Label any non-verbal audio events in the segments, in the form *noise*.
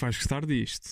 que vais gostar disto.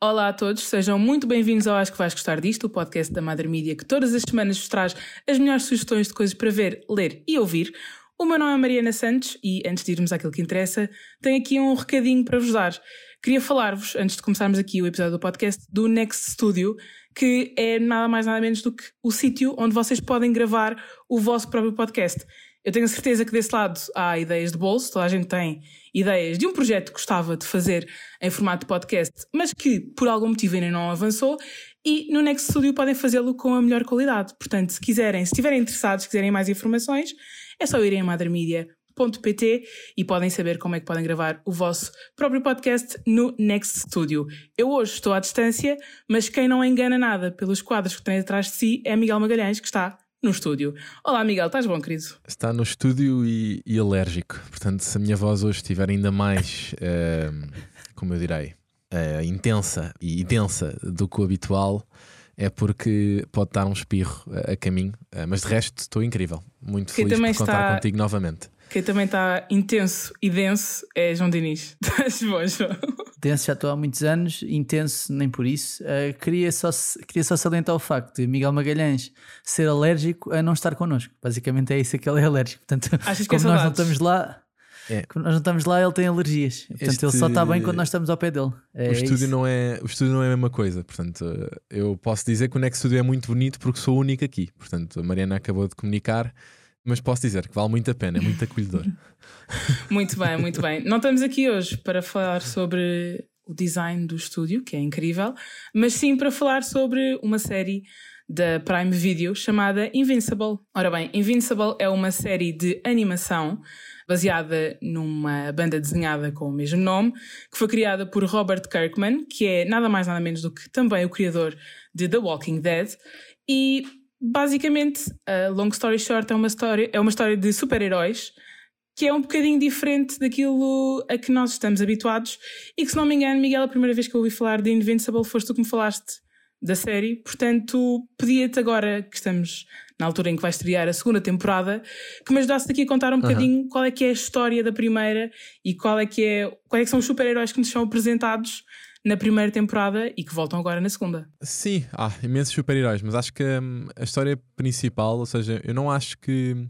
Olá a todos, sejam muito bem-vindos ao Acho que vais gostar disto, o podcast da Madre Mídia que todas as semanas vos traz as melhores sugestões de coisas para ver, ler e ouvir. O meu nome é Mariana Santos e, antes de irmos àquilo que interessa, tenho aqui um recadinho para vos dar. Queria falar-vos, antes de começarmos aqui o episódio do podcast, do Next Studio, que é nada mais nada menos do que o sítio onde vocês podem gravar o vosso próprio podcast. Eu tenho certeza que desse lado há ideias de bolso, toda a gente tem ideias de um projeto que gostava de fazer em formato de podcast, mas que por algum motivo ainda não avançou, e no Next Studio podem fazê-lo com a melhor qualidade. Portanto, se quiserem, se estiverem interessados, se quiserem mais informações, é só irem a madremedia.pt e podem saber como é que podem gravar o vosso próprio podcast no Next Studio. Eu hoje estou à distância, mas quem não engana nada pelos quadros que tem atrás de si é Miguel Magalhães, que está no estúdio. Olá, Miguel, estás bom, querido? Está no estúdio e, e alérgico. Portanto, se a minha voz hoje estiver ainda mais, uh, como eu direi, uh, intensa e densa do que o habitual, é porque pode estar um espirro a, a caminho. Uh, mas de resto, estou incrível. Muito Quem feliz por contar está- contigo novamente. Quem também está intenso e denso é João Diniz. *laughs* Estás bom, João? Denso já estou há muitos anos, intenso nem por isso. Uh, queria, só, queria só salientar o facto de Miguel Magalhães ser alérgico a não estar connosco. Basicamente é isso que ele é alérgico. Portanto, Achas que é como nós não estamos lá, É. como nós não estamos lá, ele tem alergias. Portanto, Este- ele só está bem quando nós estamos ao pé dele. É o, estúdio isso. não é, o estúdio não é a mesma coisa. Portanto, eu posso dizer que o Next Studio é muito bonito porque sou o único aqui. Portanto, a Mariana acabou de comunicar. Mas posso dizer que vale muito a pena, é muito acolhedor. *laughs* Muito bem, muito bem. Não estamos aqui hoje para falar sobre o design do estúdio, que é incrível, mas sim para falar sobre uma série da Prime Video chamada Invincible. Ora bem, Invincible é uma série de animação baseada numa banda desenhada com o mesmo nome, que foi criada por Robert Kirkman, que é nada mais nada menos do que também o criador de The Walking Dead, e basicamente, a long story short, é uma história, é uma história de super-heróis que é um bocadinho diferente daquilo a que nós estamos habituados. E que, se não me engano, Miguel, a primeira vez que eu ouvi falar de Invincible foste tu que me falaste da série, portanto, pedia-te agora que estamos na altura em que vai estrear a segunda temporada, que me ajudasse aqui a contar um bocadinho qual é que é a história da primeira e qual é que é, quais é que são os super-heróis que nos são apresentados na primeira temporada e que voltam agora na segunda. Sim, há imensos super-heróis, mas acho que hum, a história principal, ou seja, eu não acho que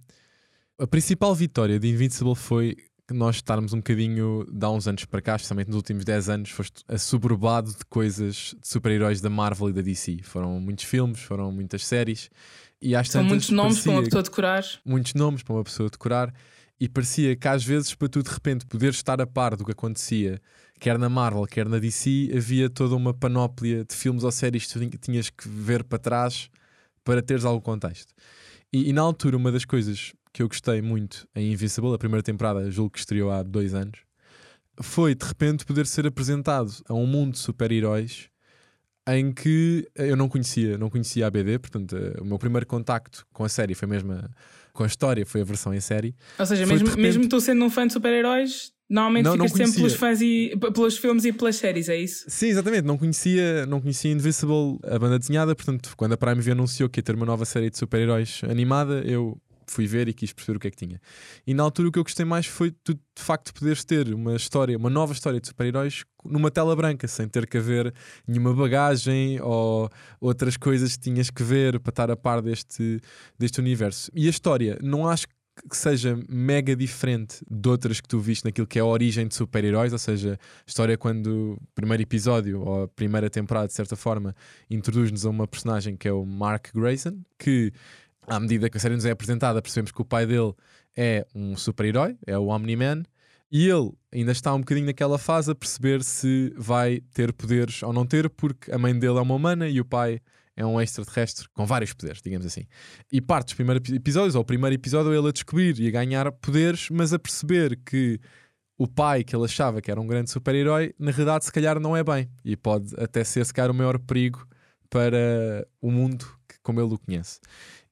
a principal vitória de Invincible foi que nós estarmos um bocadinho, de há uns anos para cá, especialmente nos últimos 10 anos, foste assoberbado de coisas de super-heróis da Marvel e da DC. Foram muitos filmes, foram muitas séries. E às São muitos nomes para uma pessoa decorar. muitos nomes para uma pessoa decorar e parecia que às vezes para tu de repente poderes estar a par do que acontecia quer na Marvel, quer na DC havia toda uma panóplia de filmes ou séries que tu tin- tinhas que ver para trás para teres algum contexto e, e na altura uma das coisas que eu gostei muito em Invincible, a primeira temporada julgo que estreou há dois anos foi de repente poder ser apresentado a um mundo de super-heróis em que eu não conhecia, não conhecia a BD, portanto, eh, o meu primeiro contacto com a série foi mesmo a- com a história, foi a versão em série. Ou seja, Foi mesmo, repente- mesmo tu sendo um fã de super-heróis, normalmente Não, não ficas sempre pelos fãs e pelos filmes e pelas séries, é isso? Sim, exatamente, não conhecia, não conhecia Invincible, a banda desenhada, portanto, quando a Prime V anunciou que ia ter uma nova série de super-heróis animada, eu fui ver e quis perceber o que é que tinha. E na altura o que eu gostei mais foi tu, de facto poderes ter uma história, uma nova história de super-heróis numa tela branca, sem ter que haver nenhuma bagagem ou outras coisas que tinhas que ver para estar a par deste, deste universo. E a história, não acho que seja mega diferente de outras que tu viste naquilo que é a origem de super-heróis, ou seja, a história quando o primeiro episódio ou a primeira temporada, de certa forma, introduz-nos a uma personagem que é o Mark Grayson, que à medida que a série nos é apresentada, percebemos que o pai dele é um super-herói, é o Omni-Man, e ele ainda está um bocadinho naquela fase a perceber se vai ter poderes ou não ter, porque a mãe dele é uma humana e o pai é um extraterrestre com vários poderes, digamos assim. E parte dos primeiros episódios, ou o primeiro episódio, ele a descobrir e a ganhar poderes, mas a perceber que o pai que ele achava que era um grande super-herói, na realidade, se calhar não é bem. E pode até ser, se calhar, o maior perigo para o mundo que, como ele o conhece.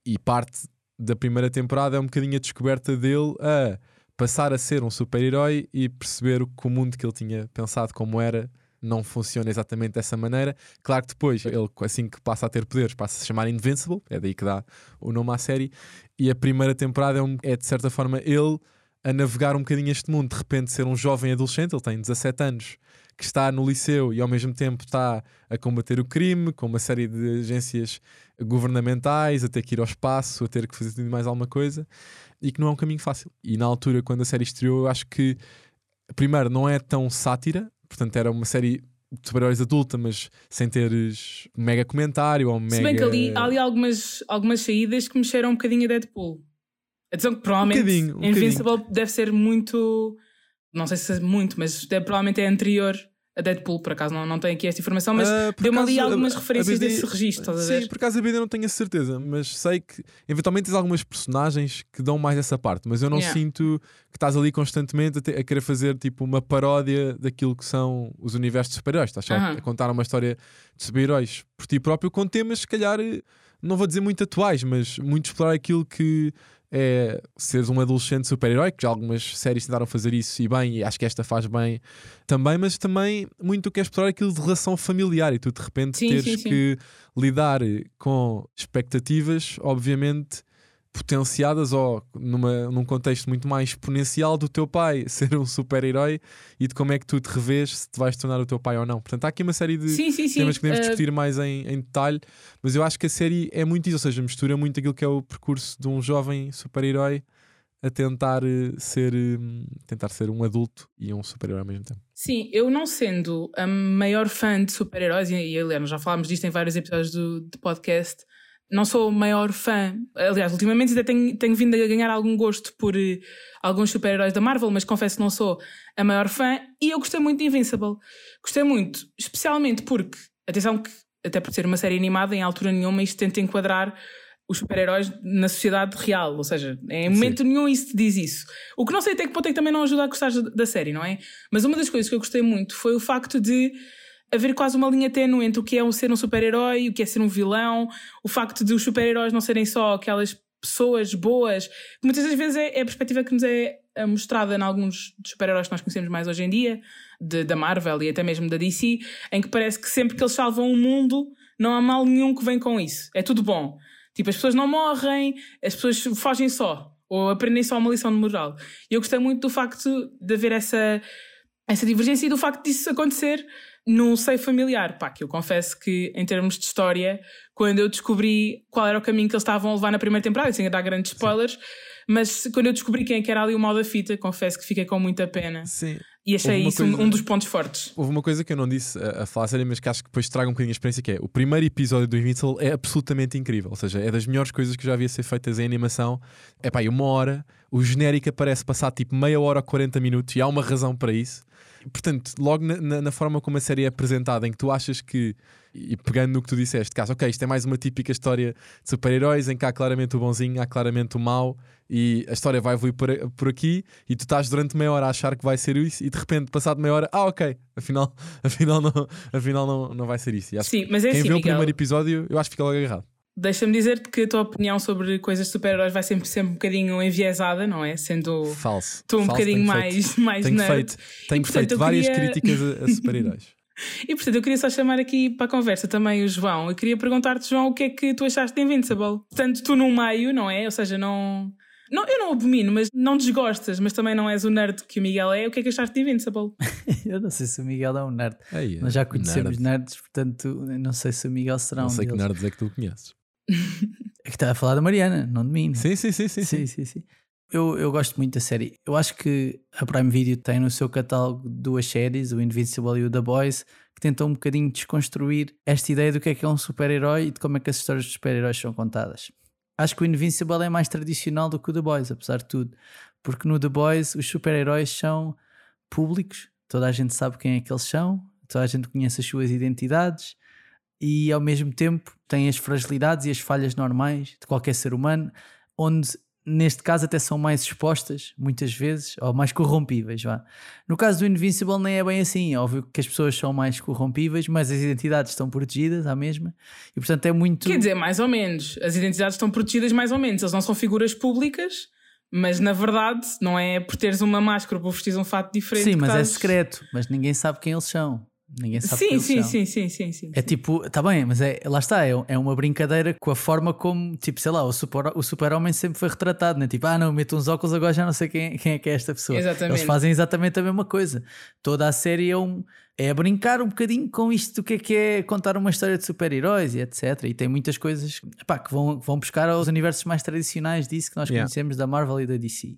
E parte da primeira temporada é um bocadinho a descoberta dele a passar a ser um super-herói e perceber que o mundo que ele tinha pensado como era não funciona exatamente dessa maneira. Claro que depois, ele assim que passa a ter poderes, passa a se chamar Invincible, é daí que dá o nome à série. E a primeira temporada é, um- é, de certa forma ele a navegar um bocadinho este mundo, de repente ser um jovem adolescente, ele tem 17 anos, que está no liceu e ao mesmo tempo está a combater o crime, com uma série de agências governamentais, a ter que ir ao espaço, a ter que fazer mais alguma coisa, e que não é um caminho fácil. E na altura, quando a série estreou, eu acho que, primeiro, não é tão sátira, portanto, era uma série de super-heróis adulta, mas sem teres mega comentário ou mega. Se bem que ali, há ali algumas, algumas saídas que mexeram um bocadinho a Deadpool. Atenção que provavelmente Um bocadinho, um Invincible deve ser muito. Não sei se é muito, mas deve, provavelmente é anterior a Deadpool, por acaso não, não tenho aqui esta informação, mas por deu-me ali algumas a- a referências BD desse registro, estás a ver? Sim, por acaso a BD não tenho a certeza, mas sei que eventualmente tens algumas personagens que dão mais essa parte, mas eu não Yeah. sinto que estás ali constantemente a, te- a querer fazer tipo uma paródia daquilo que são os universos de super-heróis. Estás Aham. a contar uma história de super-heróis por ti próprio com temas, se calhar, não vou dizer muito atuais, mas muito explorar aquilo que é seres um adolescente super-herói, que já algumas séries tentaram fazer isso e bem, e acho que esta faz bem também, mas também muito que é explorar aquilo de relação familiar e tu de repente Sim, teres sim, sim. que lidar com expectativas, obviamente potenciadas ou numa, num contexto muito mais exponencial do teu pai *laughs* ser um super-herói e de como é que tu te revês se te vais tornar o teu pai ou não. Portanto, há aqui uma série de Sim, sim, sim. temas que podemos Ah, discutir mais em, em detalhe, mas eu acho que a série é muito isso, ou seja, mistura muito aquilo que é o percurso de um jovem super-herói a tentar eh, ser eh, tentar ser um adulto e um super-herói ao mesmo tempo. Sim, eu não sendo a maior fã de super-heróis, e, e aliás, já falámos disto em vários episódios do, do podcast, não sou o maior fã. Aliás, ultimamente até tenho, tenho vindo a ganhar algum gosto por eh, alguns super-heróis da Marvel, mas confesso que não sou a maior fã. E eu gostei muito de Invincible. Gostei muito, especialmente porque, atenção, que até por ser uma série animada, em altura nenhuma isto tenta enquadrar os super-heróis na sociedade real. Ou seja, em momento nenhum isso diz isso. O que não sei até que ponto é que também não ajuda a gostar da série, não é? Mas uma das coisas que eu gostei muito foi o facto de haver quase uma linha tênue entre o que é um ser um super-herói, o que é ser um vilão, o facto de os super-heróis não serem só aquelas pessoas boas, que muitas das vezes é, é a perspectiva que nos é é mostrada em alguns super-heróis que nós conhecemos mais hoje em dia, de- da Marvel e até mesmo da DC, em que parece que sempre que eles salvam o mundo, não há mal nenhum que vem com isso. É tudo bom. Tipo, as pessoas não morrem, as pessoas fogem só, ou aprendem só uma lição de moral. E eu gostei muito do facto de haver essa, essa divergência e do facto disso acontecer num seio familiar. Pá, que eu confesso que, em termos de história, quando eu descobri qual era o caminho que eles estavam a levar na primeira temporada, sem dar grandes spoilers, mas quando eu descobri quem é era ali o mal da fita, confesso que fiquei com muita pena. Sim. E achei isso um- coisa- um dos pontos fortes. Houve uma coisa que eu não disse a, a falar sério, mas que acho que depois traga um bocadinho a experiência, que é o primeiro episódio do Invincible é absolutamente incrível. Ou seja, é das melhores coisas que já havia ser feitas em animação. É pá, e uma hora, o genérico aparece passar tipo meia hora ou 40 minutos e há uma razão para isso. Portanto, logo na, na- na forma como a série é apresentada, em que tu achas que, e pegando no que tu disseste, que, ok, isto é mais uma típica história de super-heróis em que há claramente o bonzinho, há claramente o mau, e a história vai evoluir por, por aqui, e tu estás durante meia hora a achar que vai ser isso, e de repente, passado meia hora, ah, ok, afinal, *laughs* afinal, não, afinal não, não vai ser isso. Sim, mas é que quem assim, vê o Miguel. primeiro episódio, eu acho que fica logo agarrado. Deixa-me dizer-te que a tua opinião sobre coisas de super-heróis vai sempre ser um bocadinho enviesada, não é? Sendo Falso. tu um Falso, bocadinho tenho mais, feito, mais Tenho nerd. feito, tenho portanto, feito várias queria- críticas a, a super-heróis. *laughs* E portanto, eu queria só chamar aqui para a conversa também o João. Eu queria perguntar-te, João, o que é que tu achaste de Invincible? Portanto, tu no meio, não é? Ou seja, não. não eu não abomino, mas não desgostas, mas também não és o nerd que o Miguel é. O que é que achaste de Invincible? *laughs* Eu não sei se o Miguel é um nerd. Nós já conhecemos nerd. nerds, portanto, não sei se o Miguel será Não um sei que nerds é que tu conheces. É que está a falar da Mariana, não de mim. né? Sim, sim, sim, sim. sim. sim, sim, sim. Eu, eu gosto muito da série. Eu acho que a Prime Video tem no seu catálogo duas séries, o Invincible e o The Boys, que tentam um bocadinho desconstruir esta ideia do que é que é um super-herói e de como é que as histórias de super-heróis são contadas. Acho que o Invincible é mais tradicional do que o The Boys, apesar de tudo. Porque no The Boys os super-heróis são públicos, toda a gente sabe quem é que eles são, toda a gente conhece as suas identidades e ao mesmo tempo têm as fragilidades e as falhas normais de qualquer ser humano, onde neste caso até são mais expostas, muitas vezes, ou mais corrompíveis. Vá. No caso do Invincible nem é bem assim, é óbvio que as pessoas são mais corrompíveis, mas as identidades estão protegidas à mesma, e portanto é muito... Quer dizer, mais ou menos. As identidades estão protegidas mais ou menos. Eles não são figuras públicas, mas na verdade não é por teres uma máscara ou por vestires um fato diferente. Sim, mas é estás- secreto, mas ninguém sabe quem eles são. Ninguém sabe sim, quem sim, sim, sim, sim, sim. É tipo, tá bem, mas é, lá está, é, é uma brincadeira com a forma como, tipo, sei lá, o super- o super-homem sempre foi retratado, né? Tipo, ah, não, meto uns óculos, agora já não sei quem, quem é que é esta pessoa. Exatamente. Eles fazem exatamente a mesma coisa. Toda a série é, um, é a brincar um bocadinho com isto do que é que é contar uma história de super-heróis e etc. E tem muitas coisas epá, que vão, vão buscar aos universos mais tradicionais disso que nós Yeah. conhecemos da Marvel e da DC.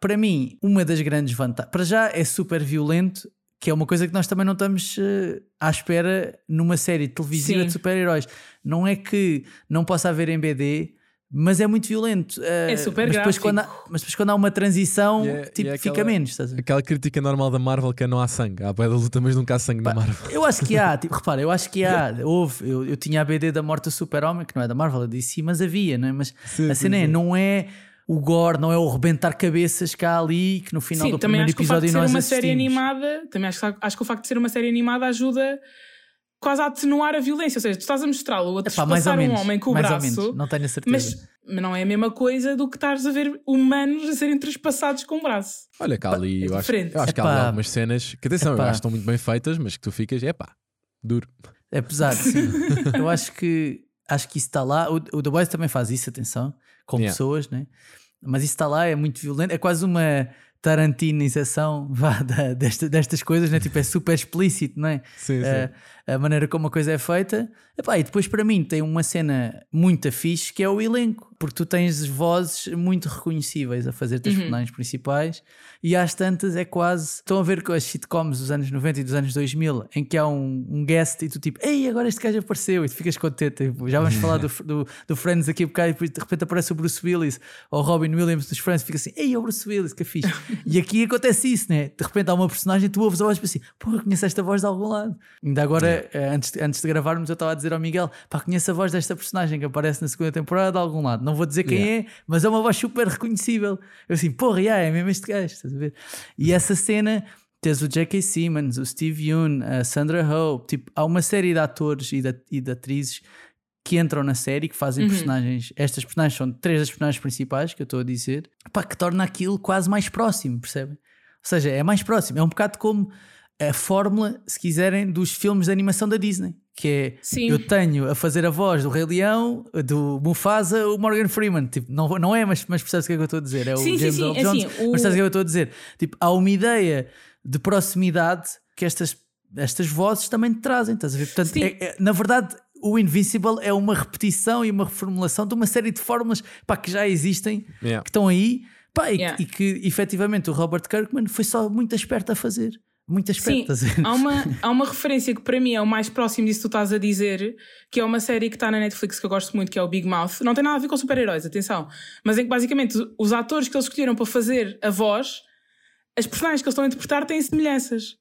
Para mim, uma das grandes vantagens, para já é super violento, que é uma coisa que nós também não estamos eh, à espera numa série televisiva Sim. de super-heróis. Não é que não possa haver em BD, mas é muito violento. eh, É super mas depois, quando há, mas depois quando há uma transição, é- tipo, é fica aquela- menos. Estás a ver? Aquela crítica normal da Marvel que é não há sangue. Há boia da luta, mas nunca há sangue na Marvel. Eu acho que há, *laughs* tipo, repara, eu acho que há, houve, eu, eu tinha a BD da morte do super-homem, que não é da Marvel, eu disse mas havia, não é? Mas Sim, a sim, cena é, sim. não é o gore, não é o rebentar cabeças que há ali, que no final Sim, do também primeiro acho que o facto episódio de ser nós uma série assistimos. animada, também acho, que- acho que o facto de ser uma série animada ajuda quase a atenuar a violência. Ou seja, tu estás a mostrá-lo a ou trespassar um homem com o mais ou braço, menos, não tenho a certeza. mas, mas não é a mesma coisa do que estares a ver humanos a serem trespassados com o braço. Olha, cá ali, é eu acho, eu acho que há algumas cenas que, atenção, eu acho que estão muito bem feitas, mas que tu ficas, é pá, duro. É pesado, sim. *laughs* eu acho que acho que isso está lá. O, o The Boys também faz isso, atenção, com Yeah. pessoas, né? Mas isso está lá, é muito violento, é quase uma tarantinização *laughs* vá, da- desta- destas coisas, né? Tipo, é super explícito, não é? Sim, sim. Eh, a maneira como a coisa é feita. Epá, e depois, para mim, tem uma cena muito fixe que é o elenco, porque tu tens vozes muito reconhecíveis a fazer teus personagens principais, e às tantas é quase. Estão a ver com as sitcoms dos anos 90 e dos anos 2000, em que há um, um guest e tu tipo, ei, agora este gajo apareceu, e tu ficas contente. Tipo, já vamos falar do, *laughs* do, do Friends daqui a bocado, e depois de repente aparece o Bruce Willis ou o Robin Williams dos Friends, fica assim, ei, é o Bruce Willis, que fixe. e aqui acontece isso, né? De repente há uma personagem, tu ouves a voz e pensas assim, porra, conheço esta voz de algum lado. Ainda agora, eh, antes, de- antes de gravarmos, eu estava a dizer ao Miguel, pá, conheço a voz desta personagem que aparece na segunda temporada de algum lado. Não vou dizer quem é, mas é uma voz super reconhecível. Eu assim, porra, yeah, é mesmo este gajo, estás a ver? E essa cena. Tens o J.K. Simmons, o Steve Yoon, a Sandra Oh, tipo, há uma série de atores e de, e de atrizes que entram na série, que fazem Uhum. personagens. Estas personagens são três das personagens principais que eu estou a dizer, pá, que torna aquilo quase mais próximo, percebem? Ou seja, é mais próximo. É um bocado como a fórmula, se quiserem, dos filmes de animação da Disney. Que é, Sim. eu tenho a fazer a voz do Rei Leão, do Mufasa, o Morgan Freeman. Tipo, não, não é, mas, mas percebes o que é que eu estou a dizer? É o Sim, sim, James sim. Earl É Jones. assim, o- Mas sabes o que eu estou a dizer? Tipo, há uma ideia de proximidade que estas, estas vozes também te trazem, estás a ver? Portanto, Sim. é- é- na verdade, o Invincible é uma repetição e uma reformulação de uma série de fórmulas pá, que já existem, Yeah. que estão aí, pá, e, que- Yeah. e que efetivamente o Robert Kirkman foi só muito esperto a fazer. Muito esperto, Sim, há uma, *laughs* há uma referência que para mim é o mais próximo disso que tu estás a dizer, que é uma série que está na Netflix que eu gosto muito, que é o Big Mouth. Não tem nada a ver com super-heróis, atenção. Mas em que basicamente os atores que eles escolheram para fazer a voz, as personagens que eles estão a interpretar têm semelhanças.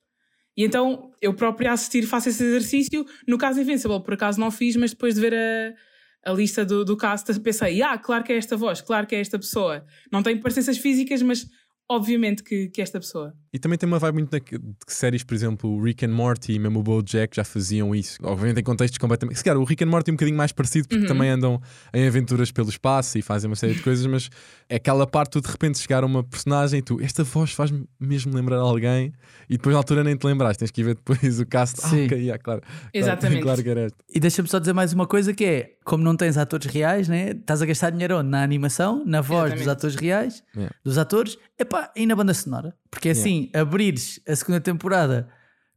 E então eu próprio a assistir faço esse exercício. No caso Invincible, por acaso não fiz, mas depois de ver a, a lista do, do cast, pensei, ah, claro que é esta voz, claro que é esta pessoa. Não tem parecenças físicas, mas obviamente que, que esta pessoa. E também tem uma vibe muito de séries, por exemplo, o Rick and Morty e mesmo o BoJack já faziam isso. Obviamente em contextos completamente. Se calhar o Rick and Morty é um bocadinho mais parecido porque também andam em aventuras pelo espaço e fazem uma série de coisas, mas é aquela parte tu de repente chegar a uma personagem e tu, esta voz faz-me mesmo lembrar alguém e depois na altura nem te lembraste, tens que ir ver depois o cast. Ah, Sim. ok, yeah, claro. Exatamente. Claro, claro. E deixa-me só dizer mais uma coisa que é, como não tens atores reais, né? estás a gastar dinheiro na animação, na voz dos Exatamente. atores reais, Yeah. dos atores, epá, e na banda sonora. Porque assim, abrires a segunda temporada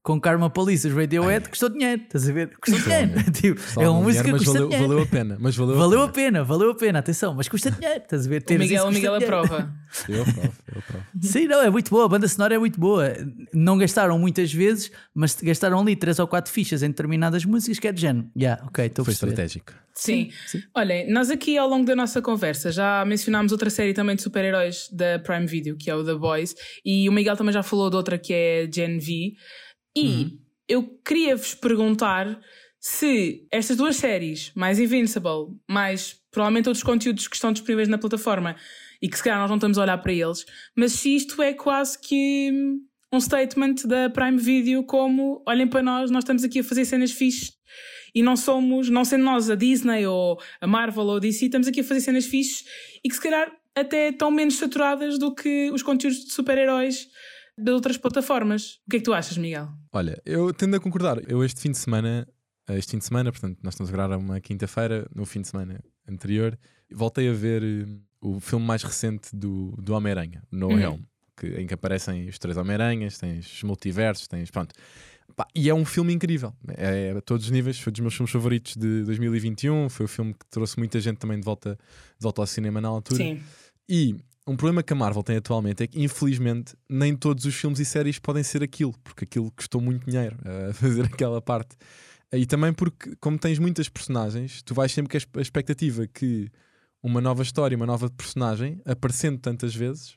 com Karma Police, os Radiohead, custou dinheiro, estás a ver? Custou dinheiro. *laughs* tipo, é uma música mulher, que mas custa valeu, dinheiro. valeu a pena. Mas valeu, Valeu a a pena, valeu a pena, atenção, mas custa dinheiro, estás a ver? O Teres Miguel, isso o Miguel dinheiro. aprova. pena. Eu aprovo, eu aprovo. Sim, não, é muito boa. A banda sonora é muito boa. Não gastaram muitas vezes, mas gastaram ali três ou quatro fichas em determinadas músicas que é de género. Yeah, ok, estou a Foi perceber. estratégico. Sim. sim. Olhem, nós aqui ao longo da nossa conversa já mencionámos outra série também de super-heróis da Prime Video, que é o The Boys, e o Miguel também já falou de outra que é Gen V. E eu queria vos perguntar se estas duas séries, mais Invincible, mais provavelmente outros conteúdos que estão disponíveis na plataforma e que se calhar nós não estamos a olhar para eles, mas se isto é quase que hum, um statement da Prime Video como olhem para nós, nós estamos aqui a fazer cenas fixes e não somos, não sendo nós a Disney ou a Marvel ou a DC, estamos aqui a fazer cenas fixes e que se calhar até estão menos saturadas do que os conteúdos de super-heróis de outras plataformas. O que é que tu achas, Miguel? Olha, eu tendo a concordar. Eu este fim de semana, este fim de semana, portanto, nós estamos a gravar uma quinta-feira, no fim de semana anterior, voltei a ver uh, o filme mais recente do, do Homem-Aranha, No Uhum. Helm, que, em que aparecem os três Homem-Aranhas, tens os multiversos, tens. Pronto. Pá, e é um filme incrível, é, é a todos os níveis. Foi dos meus filmes favoritos de 2021. Foi o filme que trouxe muita gente também de volta, de volta ao cinema na altura. Sim. E um problema que a Marvel tem atualmente é que, infelizmente, nem todos os filmes e séries podem ser aquilo, porque aquilo custou muito dinheiro a *laughs* fazer aquela parte. E também porque, como tens muitas personagens, tu vais sempre com a expectativa que uma nova história, uma nova personagem, aparecendo tantas vezes,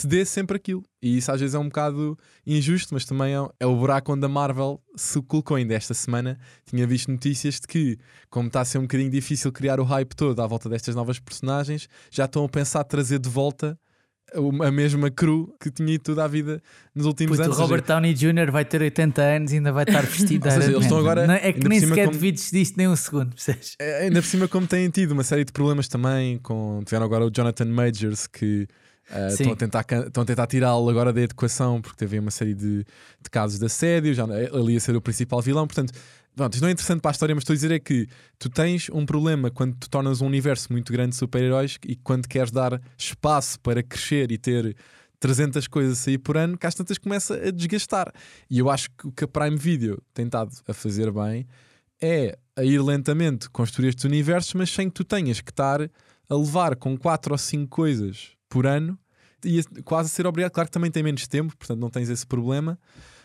te dê sempre aquilo. E isso às vezes é um bocado injusto, mas também é, é o buraco onde a Marvel se colocou ainda esta semana. Tinha visto notícias de que, como está a ser um bocadinho difícil criar o hype todo à volta destas novas personagens, já estão a pensar trazer de volta a mesma crew que tinha ido toda a vida nos últimos Puto, o anos. Ou Robert Downey Jr. vai ter 80 anos e ainda vai estar vestido *laughs* Ou seja, eles estão agora, Não, É que nem sequer como- devides disto nem um segundo, percebes? É, Ainda por cima, como têm tido uma série de problemas também, com, tiveram agora o Jonathan Majors que uh, Sim. estão a tentar, a tentar tirá-lo agora da educação porque teve uma série de, de casos de assédio, já, ele ia ser o principal vilão. Portanto, pronto, isto não é interessante para a história, mas estou a dizer é que tu tens um problema quando tu tornas um universo muito grande de super-heróis e quando queres dar espaço para crescer e ter 300 coisas a sair por ano, que às tantas começa a desgastar. E eu acho que o que a Prime Video tem estado a fazer bem é a ir lentamente construir estes universos, mas sem que tu tenhas que estar a levar com 4 ou 5 coisas por ano e quase a ser obrigado. Claro que também tem menos tempo, portanto não tens esse problema,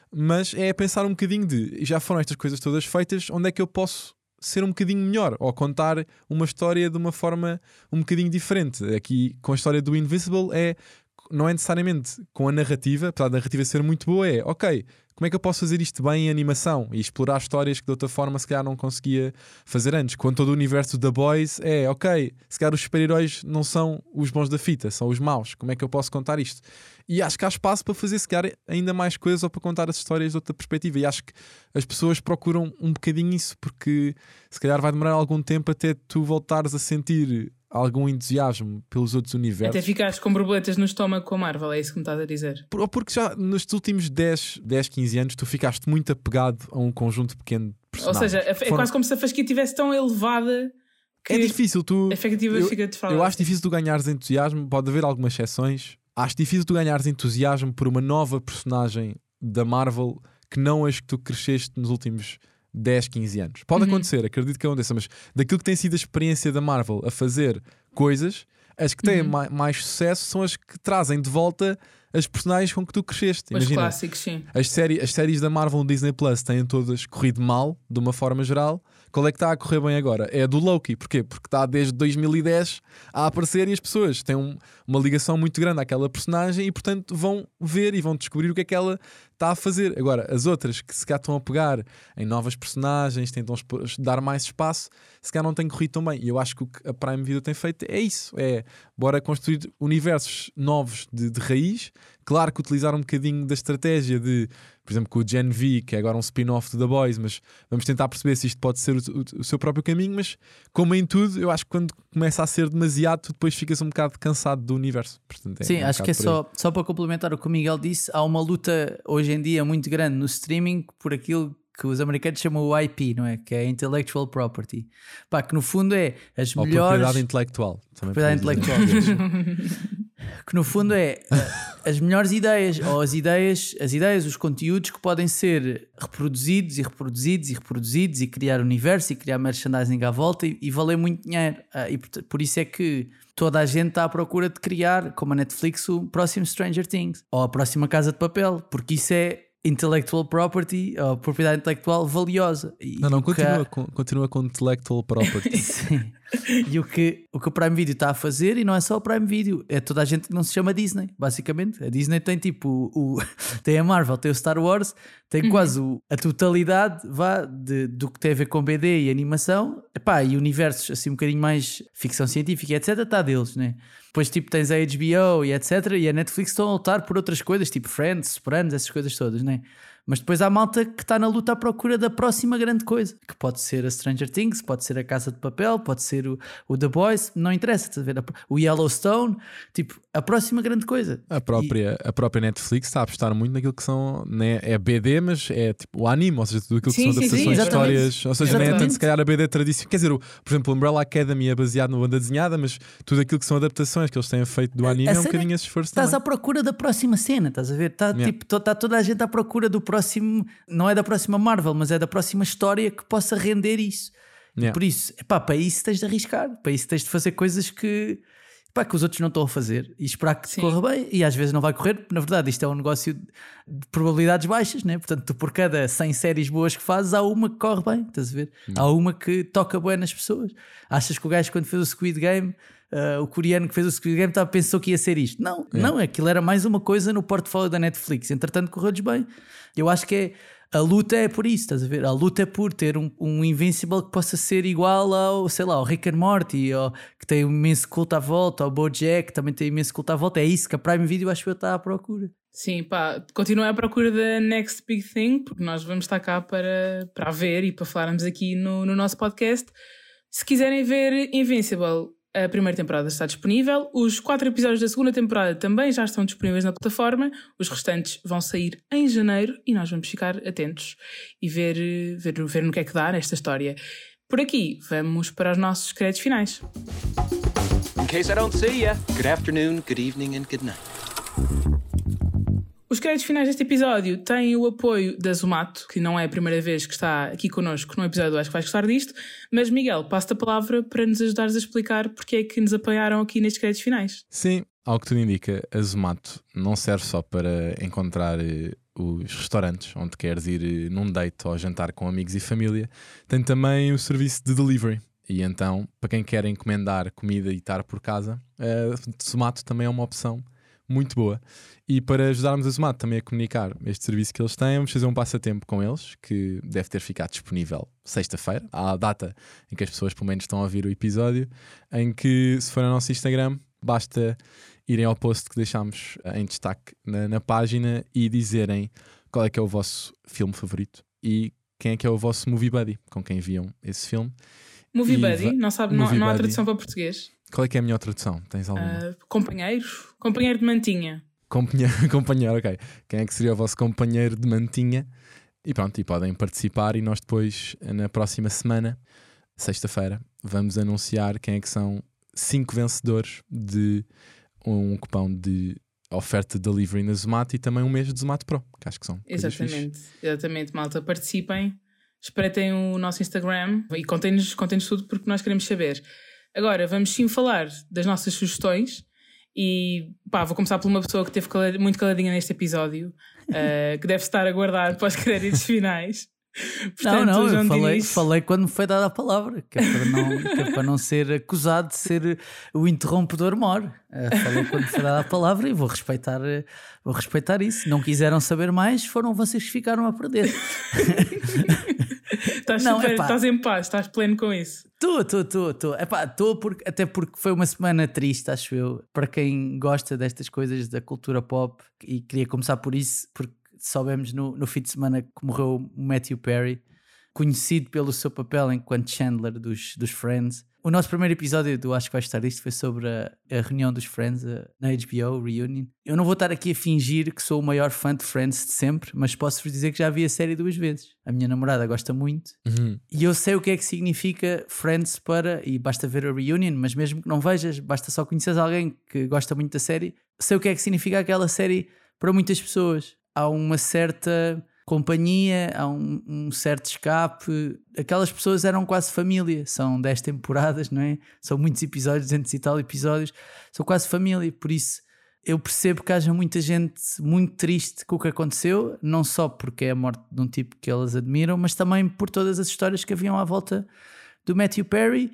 mas é pensar um bocadinho de já foram estas coisas todas feitas, onde é que eu posso ser um bocadinho melhor ou contar uma história de uma forma um bocadinho diferente. Aqui com a história do Invisible é não é necessariamente com a narrativa, apesar da narrativa ser muito boa, é ok, como é que eu posso fazer isto bem em animação e explorar histórias que de outra forma se calhar não conseguia fazer antes? Quando todo o universo da Boys é ok, se calhar os super-heróis não são os bons da fita, são os maus, como é que eu posso contar isto? E acho que há espaço para fazer se calhar ainda mais coisas ou para contar as histórias de outra perspectiva. E acho que as pessoas procuram um bocadinho isso, porque se calhar vai demorar algum tempo até tu voltares a sentir algum entusiasmo pelos outros universos. Até ficares com borboletas no estômago com a Marvel, é isso que me estás a dizer. Por- Ou porque já nos últimos 10, 10, 15 anos tu ficaste muito apegado a um conjunto pequeno de Ou personagens. seja, é, é Foram- quase como se a fasquia estivesse tão elevada que é difícil tu. a expectativa eu- fica de falar. Eu acho difícil tu ganhares entusiasmo, pode haver algumas exceções. Acho difícil tu ganhares entusiasmo por uma nova personagem da Marvel que não as que tu cresceste nos últimos 10, 15 anos. Pode Uhum. acontecer, acredito que aconteça, mas daquilo que tem sido a experiência da Marvel a fazer coisas, as que têm Uhum. mai- mais sucesso são as que trazem de volta as personagens com que tu cresceste. Os Imagina, clássicos, sim. as, série, as séries da Marvel no Disney Plus têm todas corrido mal, de uma forma geral. Qual é que está a correr bem agora? É a do Loki. Porquê? Porque está desde 2010 a aparecer e as pessoas têm um- uma ligação muito grande àquela personagem e, portanto, vão ver e vão descobrir o que é que ela está a fazer. Agora, as outras que se calhar estão a pegar em novas personagens, tentam dar mais espaço, se calhar não têm corrido tão bem. E eu acho que o que a Prime Video tem feito é isso: é bora construir universos novos de, de raiz. Claro que utilizar um bocadinho da estratégia de, por exemplo, com o Gen V, que é agora um spin-off de The Boys, mas vamos tentar perceber se isto pode ser o, o- o seu próprio caminho. Mas, como em tudo, eu acho que quando começa a ser demasiado, tu depois ficas um bocado cansado do universo. Portanto, Sim, um acho que é só, só para complementar o que o Miguel disse, há uma luta hoje em dia muito grande no streaming por aquilo que os americanos chamam o IP, não é? Que é Intellectual Property. Pá, que no fundo é as Ou melhores. propriedade intelectual. também Propriedade intelectual. *laughs* que no fundo é uh, as melhores ideias ou as ideias, as ideias, os conteúdos que podem ser reproduzidos e reproduzidos e reproduzidos e criar universo e criar merchandising à volta e, e valer muito dinheiro. Ah, e por, por isso é que toda a gente está à procura de criar, como a Netflix, o próximo Stranger Things ou a próxima Casa de Papel, porque isso é intellectual property ou propriedade intelectual valiosa. E Não, não, há- continua, com, continua com intellectual property. *laughs* Sim. *laughs* E o que, o que o Prime Video está a fazer, e não é só o Prime Video, é toda a gente que não se chama Disney, basicamente. A Disney tem tipo o, o- *laughs* tem a Marvel, tem o Star Wars, tem quase o- a totalidade vá, de, do que tem a ver com BD e animação, Epá, e universos assim um bocadinho mais ficção científica etc. está deles, né? Depois tipo tens a HBO e etc. E a Netflix estão a lutar por outras coisas, tipo Friends, Sopranos, essas coisas todas, né? Mas depois há malta que está na luta à procura da próxima grande coisa, que pode ser a Stranger Things, pode ser a Casa de Papel, pode ser o, o The Boys, não interessa, estás a ver? O Yellowstone, tipo, a próxima grande coisa. A própria, e... a própria Netflix está a apostar muito naquilo que são, né, é BD, mas é tipo o anime, ou seja, tudo aquilo que sim, são sim, adaptações de histórias, ou seja, nem é tanto se calhar a BD tradicional, quer dizer, o, por exemplo, o Umbrella Academy é baseado no banda desenhada, mas tudo aquilo que são adaptações que eles têm feito do anime a é um bocadinho esse esforço Estás também. à procura da próxima cena, estás a ver? Está yeah. tipo, tá toda a gente à procura do próximo não é da próxima Marvel, mas é da próxima história que possa render isso. Yeah. Por isso, epá, para isso tens de arriscar, para isso tens de fazer coisas que, epá, que os outros não estão a fazer e esperar que corra bem. E às vezes não vai correr, na verdade, isto é um negócio de probabilidades baixas, né? portanto, por cada 100 séries boas que fazes, há uma que corre bem, estás a ver? Há uma que toca bem nas pessoas. Achas que o gajo, quando fez o Squid Game, Uh, o coreano que fez o Squid Game tá, pensou que ia ser isto. Não, é. não, aquilo era mais uma coisa no portfólio da Netflix. Entretanto, correu-lhes bem. Eu acho que é a luta é por isso, estás a ver? A luta é por ter um, um Invincible que possa ser igual ao, sei lá, ao Rick and Morty, ou, que tem um imenso culto à volta, ao Bojack, que também tem imenso culto à volta. É isso que a Prime Video acho que está à procura. Sim, pá, continua à procura da Next Big Thing, porque nós vamos estar cá para, para ver e para falarmos aqui no, no nosso podcast. Se quiserem ver Invincible, a primeira temporada está disponível, os quatro episódios da segunda temporada também já estão disponíveis na plataforma, os restantes vão sair em janeiro e nós vamos ficar atentos e ver, ver, ver no que é que dá nesta história. Por aqui, vamos para os nossos créditos finais. In case I don't see ya, good afternoon, good evening and good night. Os créditos finais deste episódio têm o apoio da Zumato, que não é a primeira vez que está aqui connosco num episódio, acho que vais gostar disto. Mas, Miguel, passo-te a palavra para nos ajudares a explicar porque é que nos apoiaram aqui nestes créditos finais. Sim, ao que tudo indica, a Zumato não serve só para encontrar eh, os restaurantes onde queres ir eh, num date ou jantar com amigos e família, tem também o serviço de delivery. E então, para quem quer encomendar comida e estar por casa, a Zumato também é uma opção muito boa. E para ajudarmos a Zomato também a comunicar este serviço que eles têm, vamos fazer um passatempo com eles, que deve ter ficado disponível sexta-feira, à data em que as pessoas pelo menos estão a ouvir o episódio, em que se for ao nosso Instagram, basta irem ao post que deixámos em destaque na, na página e dizerem qual é que é o vosso filme favorito e quem é que é o vosso movie buddy, com quem viam esse filme. Movie e buddy? Não sabe, não, não há tradução para português? Qual é que é a melhor tradução? Tens alguma? Uh, companheiro? Companheiro de mantinha. Companheiro, *laughs* companheiro, ok. Quem é que seria o vosso companheiro de mantinha? E pronto, e podem participar e nós depois, na próxima semana, sexta-feira, vamos anunciar quem é que são cinco vencedores de um cupão de oferta de delivery na Zomato e também um mês de Zomato Pro, que acho que são. Exatamente, exatamente, malta. Participem, espreitem o nosso Instagram e contem-nos contem tudo porque nós queremos saber. Agora, vamos sim falar das nossas sugestões. E pá, vou começar por uma pessoa que teve muito caladinha neste episódio, uh, *laughs* que deve estar a guardar para os créditos finais. Portanto, não, não, eu falei, falei quando me foi dada a palavra, que é, para não, que é para não ser acusado de ser o interrompedor mor. Uh, falei quando foi dada a palavra e vou respeitar, vou respeitar isso. Não quiseram saber mais, foram vocês que ficaram a perder. *laughs* estás, não, super, estás em paz, estás pleno com isso. Estou, estou, estou, estou. Estou porque, até porque foi uma semana triste, acho eu, para quem gosta destas coisas da cultura pop e queria começar por isso, porque soubemos no, no fim de semana que morreu o Matthew Perry, conhecido pelo seu papel enquanto Chandler dos, dos Friends. O nosso primeiro episódio do Acho que vai estar isto foi sobre a, a reunião dos Friends a, na HBO, Reunion. Eu não vou estar aqui a fingir que sou o maior fã de Friends de sempre, mas posso-vos dizer que já vi a série duas vezes. A minha namorada gosta muito uhum. e eu sei o que é que significa Friends para, e basta ver a Reunion, mas mesmo que não vejas, basta só conheceres alguém que gosta muito da série, sei o que é que significa aquela série para muitas pessoas. Há uma certa companhia, há um, um, certo escape. Aquelas pessoas eram quase família, são 10 temporadas, não é? São muitos episódios, 200 e tal episódios, são quase família, por isso eu percebo que haja muita gente muito triste com o que aconteceu, não só porque é a morte de um tipo que elas admiram, mas também por todas as histórias que haviam à volta do Matthew Perry,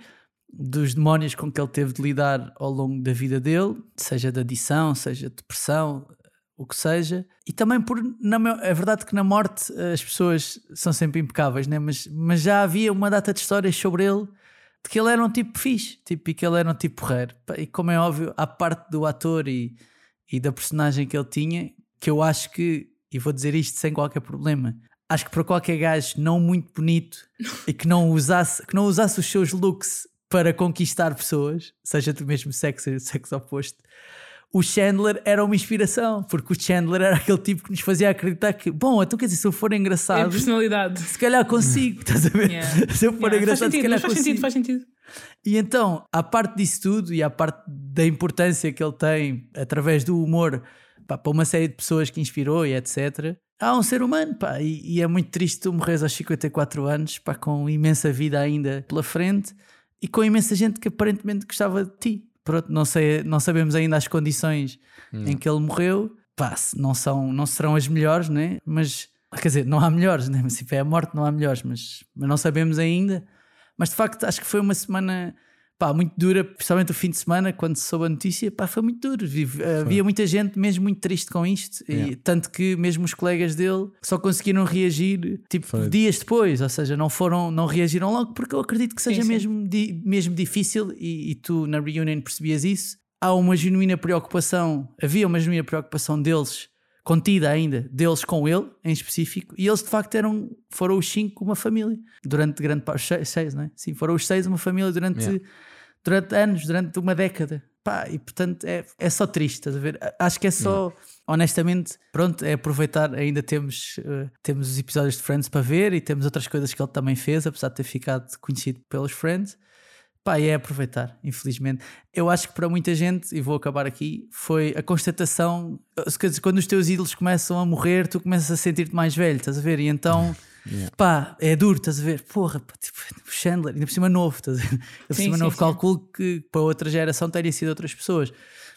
dos demónios com que ele teve de lidar ao longo da vida dele, seja de adição, seja de depressão, o que seja, e também por na, é verdade que na morte eh, as pessoas são sempre impecáveis, né? mas, mas já havia uma data de histórias sobre ele de que ele era um tipo fixe, tipo, e que ele era um tipo porreiro. E como é óbvio, a parte do ator e, e da personagem que ele tinha, que eu acho que e vou dizer isto sem qualquer problema, acho que para qualquer gajo não muito bonito *laughs* e que não usasse, que não usasse os seus looks para conquistar pessoas, seja do mesmo sexo, sexo oposto, o Chandler era uma inspiração, porque o Chandler era aquele tipo que nos fazia acreditar que, bom, então quer dizer, se eu for É engraçado, personalidade. se calhar consigo, *laughs* estás a ver? Yeah. *laughs* Se eu for Yeah, engraçado, faz se sentido, calhar faz consigo. sentido, faz sentido. E então, à parte disso tudo e à parte da importância que ele tem através do humor pá, para uma série de pessoas que inspirou e etc., há um ser humano, pá, e, e é muito triste tu morreres aos 54 anos, pá, com imensa vida ainda pela frente e com imensa gente que aparentemente gostava de ti. Pronto, não, sei, não sabemos ainda as condições em que ele morreu, pá, não, são, não serão as melhores, né? mas quer dizer, não há melhores, né? se é a morte, não há melhores, mas, mas não sabemos ainda. Mas de facto, acho que foi uma semana pá, muito dura, principalmente o fim de semana, quando se soube a notícia, pá, foi muito duro. Vive- Havia muita gente mesmo muito triste com isto, e Yeah. tanto que mesmo os colegas dele só conseguiram reagir tipo Foi. dias depois, ou seja, não foram, não reagiram logo, porque eu acredito que seja sim. mesmo, di- mesmo difícil, e, e tu na reunion percebias isso. Há uma genuína preocupação, havia uma genuína preocupação deles contida ainda deles com ele em específico e eles de facto eram foram os cinco uma família durante grande parte seis, seis não é? sim foram os seis uma família durante Yeah. Durante anos durante uma década Pá, e portanto é, é só triste estás a ver acho que é só honestamente pronto é aproveitar ainda temos eh, temos os episódios de Friends para ver e temos outras coisas que ele também fez apesar de ter ficado conhecido pelos Friends Pá, e é aproveitar, infelizmente. Eu acho que para muita gente, e vou acabar aqui, foi a constatação. dizer, Quando os teus ídolos começam a morrer, tu começas a sentir-te mais velho, estás a ver? E então, Yeah. pá, é duro, estás a ver? Porra, pá, tipo, o Chandler, ainda por cima novo, estás a ver? Ainda por cima sim, novo, sim. calculo que para outra geração teria sido outras pessoas.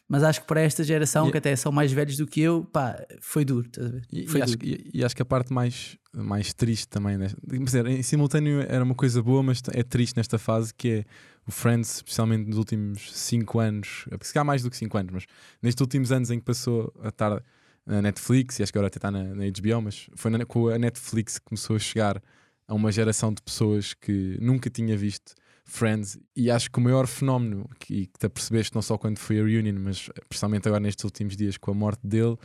Mas acho que para esta geração, E- que até são mais velhos do que eu, pá, foi duro, estás a ver? E, Foi e acho, duro. e- e acho que a parte mais, mais triste também, nesta, dizer, em simultâneo era uma coisa boa, mas é triste nesta fase que é o Friends, especialmente nos últimos 5 anos, porque se calhar mais do que 5 anos, mas nestes últimos anos em que passou a estar na Netflix, e acho que agora até está na, na HBO, mas foi na- com a Netflix que começou a chegar a uma geração de pessoas que nunca tinha visto Friends, e acho que o maior fenómeno que, que te apercebeste não só quando foi a reunion, mas principalmente agora nestes últimos dias com a morte dele,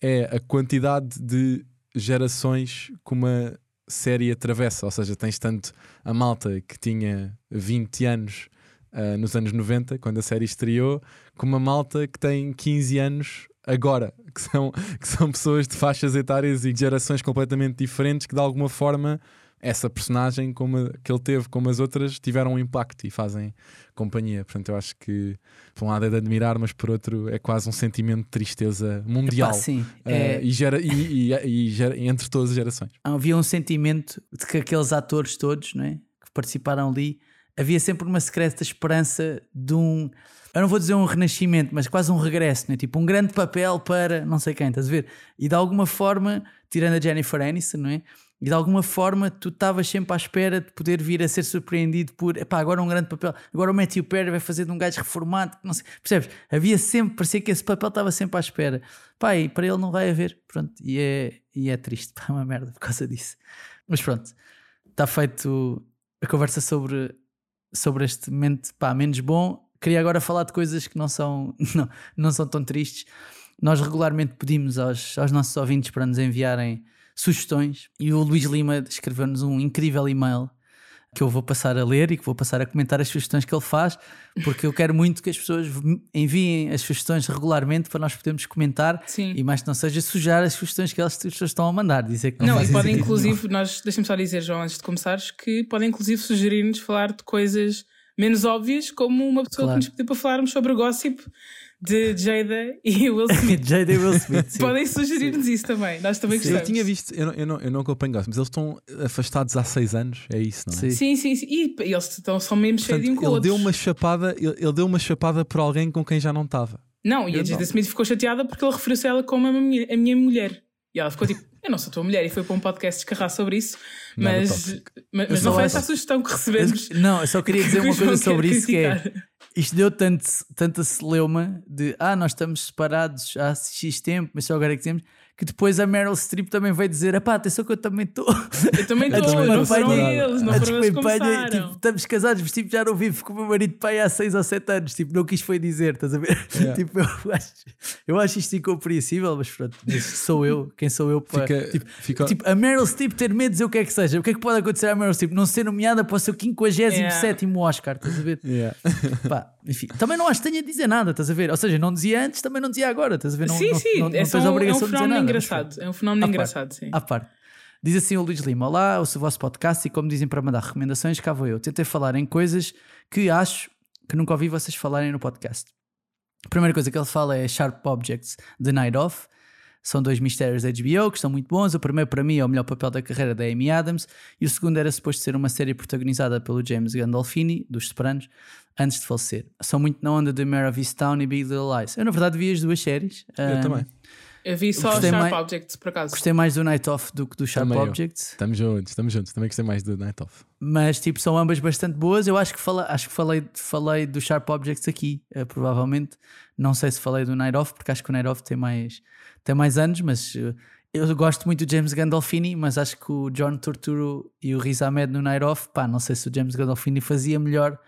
é a quantidade de gerações que uma série atravessa. Ou seja, tens tanto a malta que tinha 20 anos ah, nos anos 90, quando a série estreou, como a malta que tem 15 anos agora, *laughs* que são, que são pessoas de faixas etárias e de gerações completamente diferentes que de alguma forma essa personagem como a- que ele teve, como as outras, tiveram um impacto e fazem companhia. Portanto, eu acho que por um lado é de admirar, mas por outro é quase um sentimento de tristeza mundial. Pá, sim, Uh, é, e, gera, e, e- e gera- entre todas as gerações. havia um sentimento de que aqueles atores todos não é, que participaram ali, havia sempre uma secreta esperança de um, eu não vou dizer um renascimento, mas quase um regresso, não é? tipo um grande papel para não sei quem, estás a ver? E de alguma forma, tirando a Jennifer Aniston, não é? E de alguma forma tu estavas sempre à espera de poder vir a ser surpreendido por epá, agora um grande papel, agora o Matthew Perry vai fazer de um gajo reformado, não sei, percebes? Havia sempre, parecia que esse papel estava sempre à espera. Pá, e para ele não vai haver, pronto, e é, e é triste, *laughs* pá, é uma merda por causa disso. Mas pronto, está feito a conversa sobre, sobre este momento pá, menos bom. Queria agora falar de coisas que não são, *laughs* não, não são tão tristes. Nós regularmente pedimos aos, aos nossos ouvintes para nos enviarem sugestões e o Luís Lima escreveu-nos um incrível e-mail que eu vou passar a ler e que vou passar a comentar as sugestões que ele faz, porque eu quero muito que as pessoas enviem as sugestões regularmente para nós podermos comentar Sim. e mais que não seja sujar as sugestões que elas as pessoas estão a mandar, dizer que não, Não, e podem inclusive, nós deixa-me só dizer, João, antes de começares, que podem inclusive sugerir-nos falar de coisas menos óbvias, como uma pessoa Claro. que nos pediu para falarmos sobre o gossip de Jada e Will Smith. *laughs* J.D. Will Smith. sim. podem sugerir-nos isso também. Nós também Sim. Eu gostamos. tinha visto, eu não, eu não, eu não acompanho gosto, mas eles estão afastados há seis anos, é isso, não é? Sim. Sim, sim, sim. E eles estão só mesmo cheios de ele deu uma chapada, ele, ele deu uma chapada por alguém com quem já não estava. Não, e a Eu Jada não. Smith ficou chateada porque ele referiu-se a ela como a minha, a minha mulher. E ela ficou tipo, eu não sou tua mulher, e foi para um podcast descarrar sobre isso. Mas, mas, Eu mas não foi essa a sugestão que recebemos. Não, eu só queria dizer que uma coisa sobre isso que é criticar. Isto deu tanto, tanta celeuma de ah, nós estamos separados há X tempo, mas só agora é que dizemos que depois a Meryl Streep também veio dizer: pá, atenção que eu também estou. Eu também estou, não foram eles, não a foram eles começaram. tipo, estamos casados, mas tipo, já não vivo com o meu marido pai há 6 ou 7 anos. Tipo, não quis foi dizer, estás a ver? Yeah. *laughs* tipo, eu acho, eu acho isto incompreensível, mas pronto, mas sou eu. Quem sou eu para. Fica, tipo, fica, Tipo, a Meryl Streep ter medo de dizer o que é que seja. O que é que pode acontecer à Meryl Streep? Não ser nomeada para o seu 57 Oscar, estás a ver? Yeah. Pá, enfim, também não acho que tenha a dizer nada, estás a ver? Ou seja, não dizia antes, tambem não dizia agora, estás a ver? Não, sim, não, sim, não, não é, só um, é um fenómeno engraçado. É um fenómeno À parte. engraçado, sim. à parte. Diz assim o Luís Lima: Olá, ouço o vosso podcast e como dizem para mandar recomendações, cá vou eu. Tentei falar em coisas que acho que nunca ouvi vocês falarem no podcast. A primeira coisa que ele fala é Sharp Objects The Night Off. São dois mistérios da HBO que estão muito bons. O primeiro, para mim, é o melhor papel da carreira da Amy Adams, e o segundo era suposto ser uma série protagonizada pelo James Gandolfini, dos Sopranos, antes de falecer. São muito na onda de Mare of Easttown e Big Little Lies. Eu, na verdade, vi as duas séries. Eu Ah, também. Eu vi só Gostei Sharp mais- Objects, por acaso. Gostei mais do Night Off do que do Sharp Também eu. Objects. Estamos juntos, estamos juntos. Também gostei mais do Night Off. mas tipo são ambas bastante boas. Eu acho que, fala, acho que falei, falei do Sharp Objects aqui, eh, provavelmente. Não sei se falei do Night Off, porque acho que o Night Off tem mais, tem mais anos, mas eh, eu gosto muito do James Gandolfini, mas acho que o John Turturro e o Riz Ahmed no Night Off, pá, não sei se o James Gandolfini fazia melhor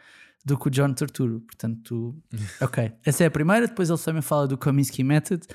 do que o John Turturro. Portanto, *laughs* ok. Essa é a primeira. Depois ele também fala do Kominsky Method,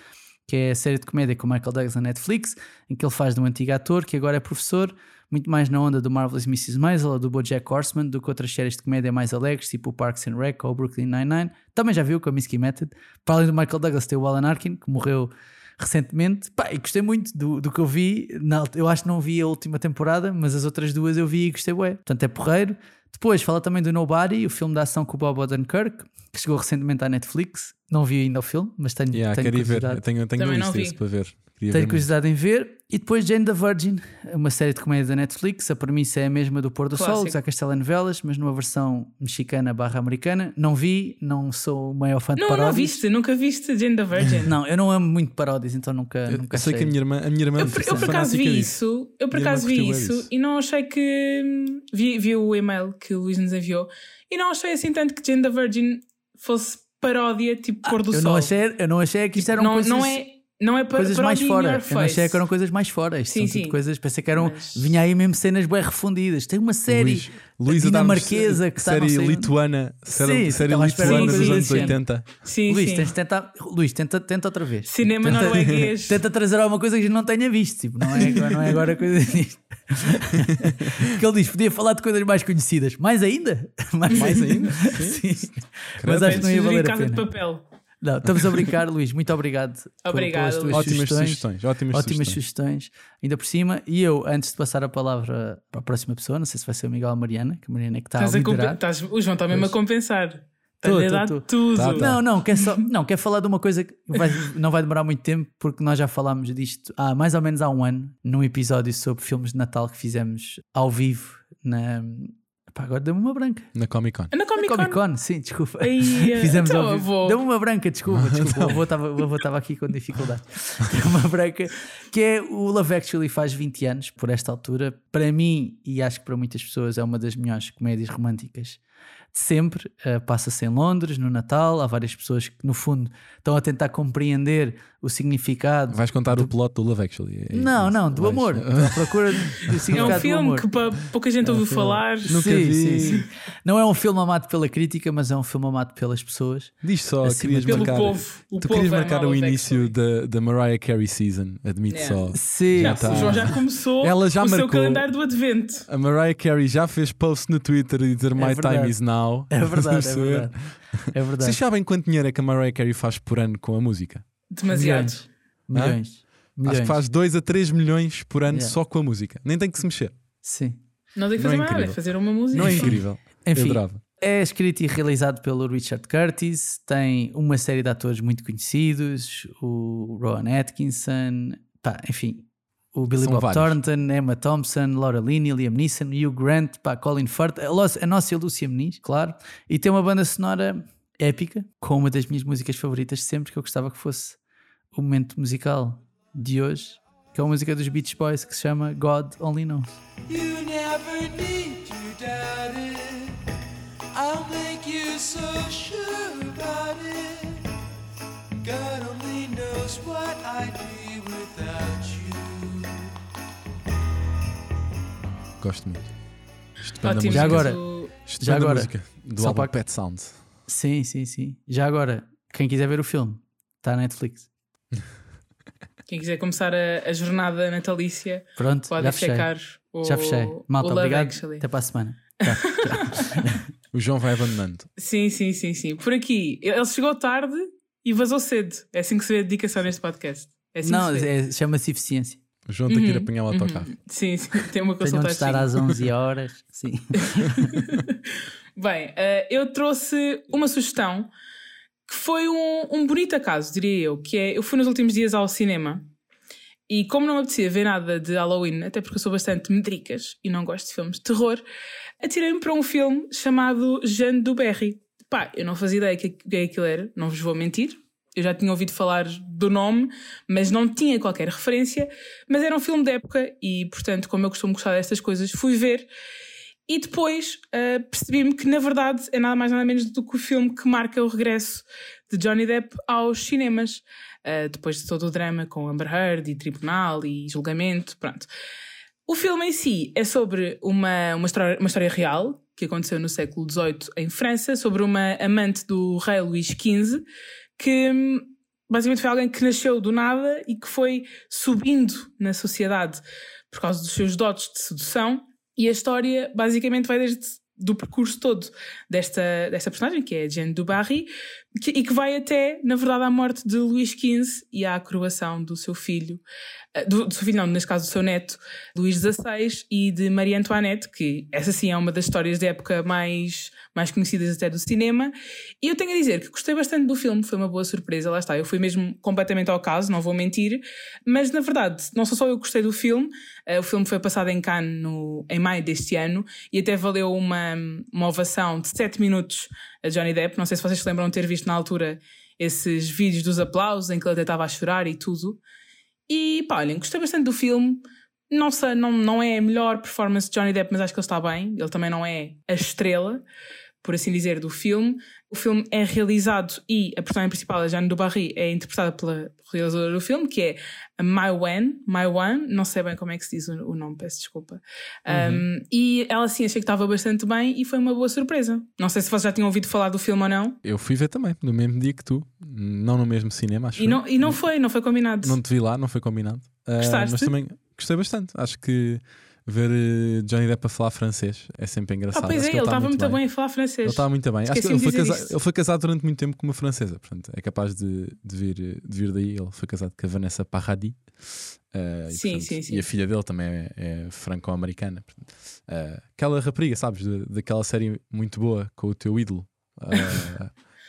que é a série de comédia com Michael Douglas na Netflix, em que ele faz de um antigo ator que agora é professor, muito mais na onda do Marvelous Mrs. Maisel ou do BoJack Horseman do que outras séries de comédia mais alegres, tipo Parks and Rec ou Brooklyn Nine-Nine. Também já viu o Kominsky Method. Para além do Michael Douglas, tem o Alan Arkin, que morreu recentemente. Pá, e gostei muito do, do que eu vi. Na, eu acho que não vi a última temporada, mas as outras duas eu vi e gostei bué. Portanto, é porreiro. Depois fala também do Nobody, o filme de ação com o Bob Odenkirk, que chegou recentemente à Netflix. Não vi ainda o filme, mas tenho, Yeah, tenho quero ir ver. Eu tenho, tenho uma lista para ver. Queria Tenho ver curiosidade em ver. E depois Jane the Virgin, uma série de comédia da Netflix. A premissa é a mesma do Pôr do Sol. José Castela Novelas, mas numa versão mexicana barra americana. Não vi, não sou o maior fã de Não, não paródias. viste, nunca viste Jane the Virgin. Não, eu não amo muito paródias, então nunca, Eu, nunca eu sei achei. que a minha irmã, a minha irmã Eu, por- eu por acaso vi isso, eu por acaso vi isso disso. e não achei que. hum, Vi, vi o e-mail que o Luís nos enviou e não achei assim tanto que Jane the Virgin fosse paródia, tipo pôr do eu sol. não achei, eu não achei que isto eram não, coisas, não é, não é pa- coisas mais paródia in fora. Eu não achei que eram coisas mais fora. Isto Sim, são sim. coisas, pensei que eram. Mas- Vinha aí mesmo cenas bem refundidas. Tem uma série Luís, dinamarquesa que está série não sei onde. lituana, série, Sim, série espera lituana dos anos desse 80. Sim, Luís, sim. tens de tentar, Luís, tenta, tenta outra vez. Cinema Tenta- norueguês. *laughs* Tenta trazer alguma coisa que a gente não tenha visto. Tipo, não, é, não é agora coisa disto. *laughs* Porque ele diz: podia falar de coisas mais conhecidas. Mais ainda? *laughs* Mais, Mais ainda? Sim. Mas acho que não ia valer a Casa de pena. papel. Não, estamos a brincar, *laughs* Luís. Muito obrigado por- Obrigado, pelas tuas Luís. Ótimas sugestões. sugestões. Ótimas, Ótimas sugestões. sugestões, ainda por cima. E eu, antes de passar a palavra para a próxima pessoa, não sei se vai ser o Miguel ou a Mariana, que a Mariana é que está a Estás a liderar. estás- o João está mesmo a compensar. Tô, a tô, dar tô. tudo. Tá, tá. Não, não, quer, só, não, quer falar de uma coisa que vai- não vai demorar muito tempo, porque nós já falámos disto há mais ou menos há um ano, num episódio sobre filmes de Natal que fizemos ao vivo na. Pá, agora deu-me uma branca. Na Comic Con. Na Na Comic Con. Comic Con, sim, desculpa. *laughs* Ei, Fizemos então, ao vivo. avô. Deu-me uma branca, desculpa, *laughs* desculpa. O avô estava- aqui com dificuldade. *laughs* Deu uma branca, que é o Love Actually faz 20 anos, por esta altura. Para mim, e acho que para muitas pessoas, é uma das melhores comédias românticas sempre. Uh, Passa-se em Londres, no Natal. Há várias pessoas que, no fundo, estão a tentar compreender o significado. Vais contar o plot do Love Actually. é Não, não, do Vais- amor. *laughs* Procura do É significado um do filme amor. que pouca gente ouviu falar. Nunca sim, vi. sim, sim. Não é um filme amado pela crítica, mas é um filme amado pelas pessoas. Diz só, querias Pelo marcar. povo. O tu povo querias ama marcar o início da, da Mariah Carey season, admito Yeah. só. Sim, Já, tá. O João já começou Ela já o seu marcou. calendário do Advento. A Mariah Carey já fez post no Twitter e dizer My verdade. time is now. É verdade, é verdade. É verdade. Vocês sabem quanto dinheiro é que a Mariah Carey faz por ano com a música? Demasiado. Milhões. Milhões. Acho que faz 2 a 3 milhões por ano Yeah. só com a música. Nem tem que se mexer. Sim. Não tem que fazer é mais nada, é incrível. fazer uma música. Não é incrível? Enfim, é escrito e realizado pelo Richard Curtis. Tem uma série de atores muito conhecidos: o Rowan Atkinson, pá, enfim, o Billy São Bob vários. Thornton, Emma Thompson, Laura Linney, Liam Neeson, Hugh Grant, pá, Colin Firth, a, a nossa Lúcia Meniz, claro. E tem uma banda sonora épica, com uma das minhas músicas favoritas de sempre, que eu gostava que fosse o momento musical de hoje, que é uma música dos Beach Boys que se chama God Only Knows. You never need to doubt it. I'll make you so sure about it. God only knows what I'd be without gosto muito. Isto depende da Ótimo. música. Já agora- já depende da agora, música. Do só álbum para- Pet Sound. Sim, sim, sim. Já agora, quem quiser ver o filme, está na Netflix. Quem quiser começar a, a jornada natalícia Pronto, pode já fechei. checar o, Já fechei. Malta, o Love obrigado. Actually. Até para a semana. *laughs* O João vai abandonando. Sim, sim, sim, sim. Por aqui, ele chegou tarde e vazou cedo. É assim que se vê a dedicação neste podcast. É assim Não, que se vê. é- chama-se eficiência. O João tem que ir Uhum, apanhar o autocarro. Uhum. Sim, sim, *laughs* tem uma Tenham de estar consulta às 11 horas. Sim. *laughs* Bem, eh, eu trouxe uma sugestão que foi um, um bonito acaso, diria eu, que é, eu fui nos últimos dias ao cinema e como não me apetecia ver nada de Halloween, até porque eu sou bastante medricas e não gosto de filmes de terror, atirei-me para um filme chamado Jeanne du Berry. Pá, eu não fazia ideia que que aquilo era, não vos vou mentir. Eu já tinha ouvido falar do nome, mas não tinha qualquer referência. Mas era um filme de época e, portanto, como eu costumo gostar destas coisas, fui ver e depois ah, percebi-me que, na verdade, é nada mais nada menos do que o filme que marca o regresso de Johnny Depp aos cinemas, ah, depois de todo o drama com Amber Heard e tribunal e julgamento, pronto. O filme em si é sobre uma, uma, história, uma história real que aconteceu no século XVIII em França, sobre uma amante do rei Luís XV, que basicamente foi alguém que nasceu do nada e que foi subindo na sociedade por causa dos seus dotes de sedução. E a história basicamente vai desde do percurso todo desta, desta personagem, que é a Jeanne du Barry, que- e que vai até, na verdade, à morte de Luís XV e à coroação do seu filho, eh, do, do seu filho, não, neste caso do seu neto, Luís XVI, e de Maria Antoinette, que essa sim é uma das histórias da época mais, mais conhecidas até do cinema. E eu tenho a dizer que gostei bastante do filme, foi uma boa surpresa, lá está. Eu fui mesmo completamente ao caso, não vou mentir, mas na verdade, não sou só eu que gostei do filme, eh, o filme foi passado em Cannes no, em maio deste ano e até valeu uma, uma ovação de 7 minutos a Johnny Depp. Não sei se vocês se lembram de ter visto na altura esses vídeos dos aplausos em que ele até estava a chorar e tudo. E pá, olhem, gostei bastante do filme. Não, sei, não, não é a melhor performance de Johnny Depp, mas acho que ele está bem. Ele também não é a estrela, por assim dizer, do filme. O filme é realizado e a personagem principal, a Jeanne du Barry, é interpretada pela realizadora do filme, que é a Mai Wen. Mai Wen, não sei bem como é que se diz o, o nome, peço desculpa. Um, e ela sim achei que estava bastante bem e foi uma boa surpresa. Não sei se vocês já tinham ouvido falar do filme ou não. Eu fui ver também, no mesmo dia que tu. Não no mesmo cinema, acho E não, e não foi, não foi combinado. Não te vi lá, não foi combinado. Gostaste? mas também gostei bastante. Acho que ver eh, Johnny Depp a falar francês é sempre engraçado. Ah, pois Acho é, que ele tá estava muito bem. bem. a falar francês. Ele estava muito bem. Acho que ele foi, de dizer casa- isso. ele foi casado durante muito tempo com uma francesa, portanto é capaz de, de vir, de vir daí. Ele foi casado com a Vanessa Paradis. E, Sim, portanto, sim, sim. E a filha dele também é, é franco-americana. ah, aquela rapariga, sabes, de- daquela série muito boa com o teu ídolo. *laughs*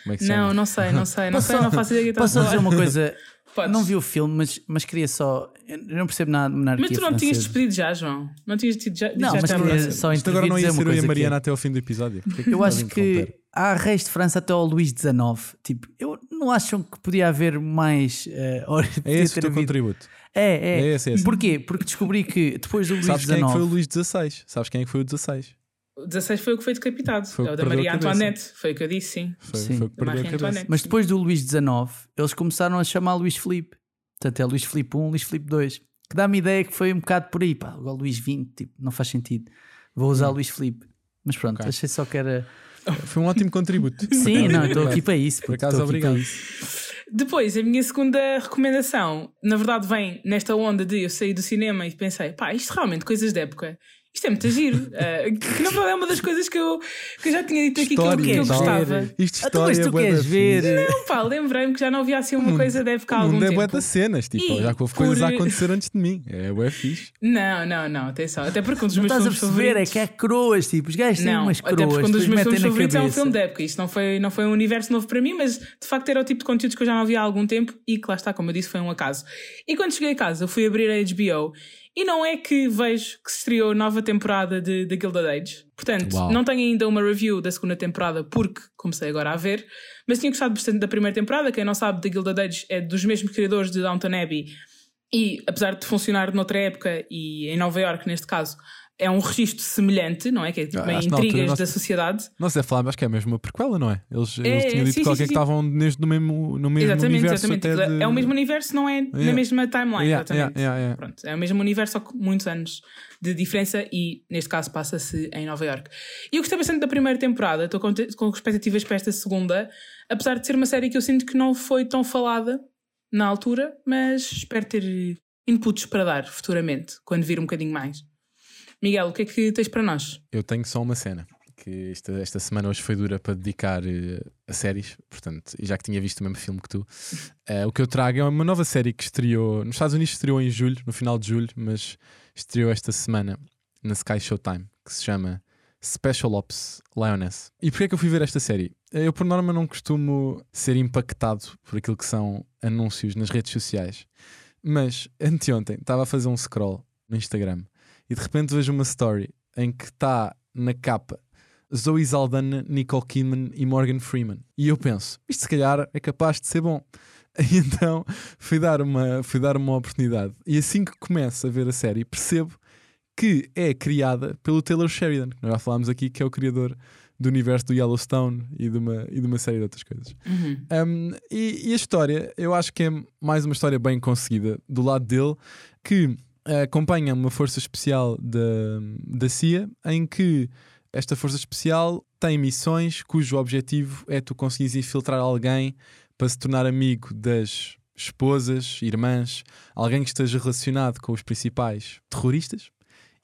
Como é que se Não, chama? não sei, não sei, não Posso sei, só- não faço ideia Posso dizer uma coisa? Podes. Não vi o filme, mas, mas queria só. Eu não percebo nada de monarquia Mas tu não tinhas francesa. despedido já, João? Não tinhas tido já, Não, já mas queria só Isto agora não ia ser eu e a Mariana é- até ao fim do episódio. *laughs* Eu acho que há reis de França até ao Luís XIX. Tipo, eu não acham que podia haver mais. Uh, hora- É esse o ter teu havido- contributo. É, é. É esse, é esse. Porquê? Porque descobri que depois do Luís Sabes quem é que foi o XIX. Luís XVI? Sabes quem é que foi o 16? O 16 foi o que foi decapitado. Foi o é o da Maria. Antoinette. Foi o que eu disse, sim. Foi, Sim. foi o que Da perdeu a Marie cabeça. Antoinette. Mas depois do Luís XIX, eles começaram a chamar Luís Filipe. Portanto, é Luís Filipe I, Luís Filipe II. Que dá-me ideia que foi um bocado por aí. Pá, igual Luís XX, tipo, não faz sentido. Vou usar Luís Filipe. Mas pronto, Ok. achei só que era. *laughs* Foi um ótimo contributo. *laughs* Sim, não, estou aqui para isso. Por acaso, obrigado. isso. Depois, a minha segunda recomendação, na verdade, vem nesta onda de eu sair do cinema e pensei, pá, isto realmente, coisas de época. Isto é muito giro. *laughs* Eh, que verdade é uma das coisas que eu, que eu já tinha dito aqui que eu, História que eu e tal. gostava. Isto Ah, tu, mas história tu é bué da queres ver? fixe. Não, pá, lembrei-me que já não havia assim uma mundo- coisa de época há O algum mundo é tempo. bué das cenas, tipo, E já que houve por- coisas a acontecer antes de mim. É bué fixe. Não, não, não, atenção. Até porque um dos Não meus estás a filmes perceber? É favoritos. que há coroas, tipo, os gajos têm Não, umas até coroas. porque um dos meus filmes favoritos é um filme de época. Isto não foi, não foi um universo novo para mim, mas de facto era o tipo de conteúdos que eu já não via há algum tempo e que lá está, como eu disse, foi um acaso. E quando cheguei a casa, eu fui abrir a HBO e não é que vejo que se estreou nova temporada de, de Gilded Age. Portanto, Uau. não tenho ainda uma review da segunda temporada porque comecei agora a ver, mas tinha gostado bastante da primeira temporada. Quem não sabe, The Gilded Age é dos mesmos criadores de Downton Abbey e, apesar de funcionar noutra época e em Nova York neste caso, é um registro semelhante, não é? Que é tipo Ah, que na altura intrigas nós- da sociedade. Não sei falar, mas acho que é mesmo uma prequela, não é? Eles, É, eles tinham dito sim, qualquer sim, que estavam no mesmo, no mesmo exatamente, universo exatamente. de... É o mesmo universo, não é na Yeah. mesma timeline. Yeah, exatamente. yeah. Pronto, é o mesmo universo, só com muitos anos de diferença e neste caso passa-se em Nova York. E eu gostei bastante da primeira temporada, estou com, com expectativas para esta segunda, apesar de ser uma série que eu sinto que não foi tão falada na altura, mas espero ter inputs para dar futuramente, quando vir um bocadinho mais. Miguel, o que é que tens para nós? Eu tenho só uma cena. Que esta, esta semana hoje foi dura para dedicar eh, a séries, portanto, e já que tinha visto o mesmo filme que tu, *laughs* eh, o que eu trago é uma nova série que estreou nos Estados Unidos, estreou em julho, no final de julho, mas estreou esta semana na Sky Showtime, que se chama Special Ops Lioness. E porquê é que eu fui ver esta série? Eu, por norma, não costumo ser impactado por aquilo que são anúncios nas redes sociais, mas anteontem estava a fazer um scroll no Instagram e de repente vejo uma story em que está na capa Zoe Saldana, Nicole Kidman e Morgan Freeman. E eu penso, isto se calhar é capaz de ser bom. *laughs* E então fui dar, uma, fui dar uma oportunidade. E assim que começo a ver a série, percebo que é criada pelo Taylor Sheridan, que nós já falámos aqui, que é o criador do universo do Yellowstone e de uma, e de uma série de outras coisas. Um, e, e a história, eu acho que é mais uma história bem conseguida do lado dele, que acompanha uma força especial da, da CIA, em que esta força especial tem missões cujo objetivo é tu conseguires infiltrar alguém para se tornar amigo das esposas, irmãs, alguém que esteja relacionado com os principais terroristas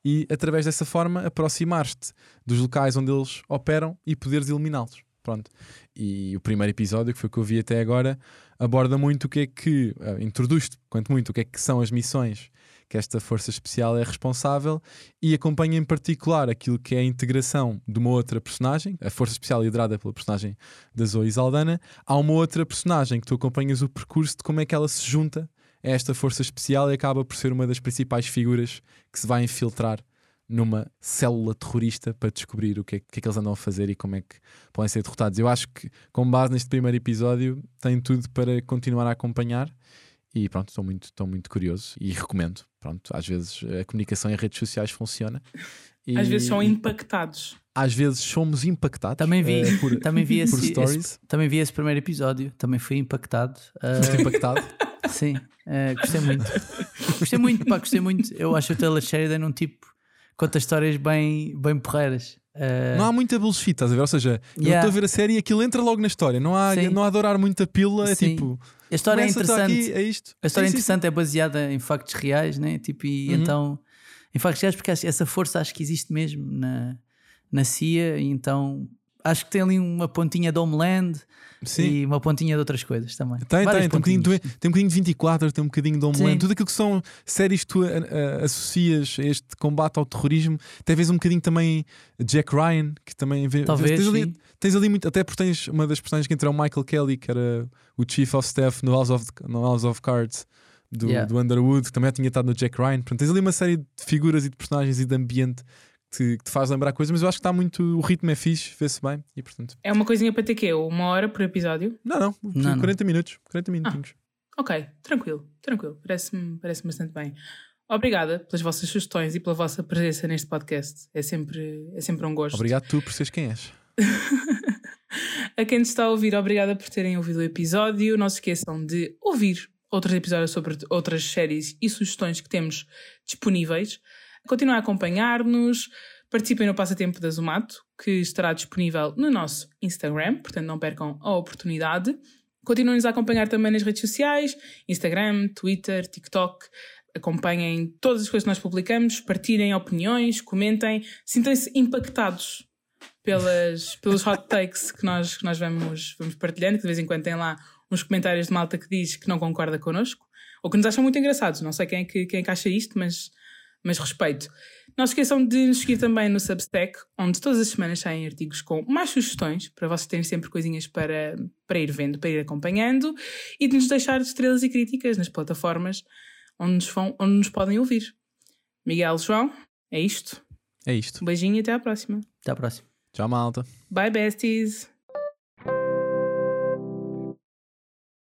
e através dessa forma aproximar-te dos locais onde eles operam e poderes eliminá-los. Pronto. E o primeiro episódio, que foi o que eu vi até agora, aborda muito o que é que, uh, introduz-te, quanto muito, o que é que são as missões que esta força especial é responsável e acompanha em particular aquilo que é a integração de uma outra personagem, a força especial liderada pela personagem da Zoe Saldana, há uma outra personagem que tu acompanhas o percurso de como é que ela se junta a esta força especial e acaba por ser uma das principais figuras que se vai infiltrar numa célula terrorista para descobrir o que é, que é que eles andam a fazer e como é que podem ser derrotados. Eu acho que, com base neste primeiro episódio, tem tudo para continuar a acompanhar e pronto, estou muito, estou muito curioso e recomendo. Pronto, às vezes a comunicação em redes sociais funciona. E, Às vezes são impactados. às vezes somos impactados Também vi, eh, por, também vi, *laughs* por esse, stories. esse- também vi esse primeiro episódio, também fui impactado. Foste impactado. *laughs* sim, ah, gostei muito. Gostei muito, pá, gostei muito. Eu acho o Taylor Sheridan um tipo conta histórias bem, bem porreiras. Ah, Não há muita bullshit, estás a ver? Ou seja, eu Yeah. estou a ver a série e aquilo entra logo na história. Não há, Sim. não há de orar muita pílula. É Sim. tipo, a história é interessante. é isto. A história Sim, sim, interessante é baseada em factos reais, né? Tipo, e Uhum. então, em factos reais, porque essa força acho que existe mesmo na, na CIA, e então acho que tem ali uma pontinha de Homeland Sim. e uma pontinha de outras coisas também. Tem, Várias tem, tem um, bocadinho, tem um bocadinho de 24, tem um bocadinho de Homeland, Sim. tudo aquilo que são séries que tu a- a- associas a este combate ao terrorismo, talvez um bocadinho também Jack Ryan, que também vê- Talvez, tens, ali, tens ali muito, até porque tens uma das personagens que entra é o Michael Kelly, que era o Chief of Staff no House of, no House of Cards do, Yeah. do Underwood, que também tinha estado no Jack Ryan. Portanto, tens ali uma série de figuras e de personagens e de ambiente te, que te faz lembrar coisas, mas eu acho que está muito. O ritmo é fixe, vê-se bem e portanto. É uma coisinha para ter quê? Uma hora por episódio? Não, não, Não, não. 40 minutos, 40 minutinhos. Ok, tranquilo, tranquilo. Parece-me parece bastante bem. Obrigada pelas vossas sugestões e pela vossa presença neste podcast. É sempre, é sempre um gosto. Obrigado tu por seres quem és. *laughs* A quem nos está a ouvir, obrigada por terem ouvido o episódio. Não se esqueçam de ouvir outros episódios sobre outras séries e sugestões que temos disponíveis. Continuem a acompanhar-nos. Participem no Passatempo da Zumato, que estará disponível no nosso Instagram, portanto não percam a oportunidade. Continuem-nos a acompanhar também nas redes sociais, Instagram, Twitter, TikTok. Acompanhem todas as coisas que nós publicamos, partilhem opiniões, comentem, sintam-se impactados pelas, pelos hot takes que nós, que nós vamos, vamos partilhando, que de vez em quando tem lá uns comentários de malta que diz que não concorda connosco, ou que nos acham muito engraçados. Não sei quem é que, quem é que acha isto, mas, mas respeito. Não se esqueçam de nos seguir também no Substack, onde todas as semanas saem artigos com mais sugestões, para vocês terem sempre coisinhas para, para ir vendo, para ir acompanhando, e de nos deixar estrelas e críticas nas plataformas onde nos, vão, onde nos podem ouvir. Miguel, João, é isto. É isto. Um beijinho e até à próxima. Até à próxima. Tchau, malta. Bye, besties!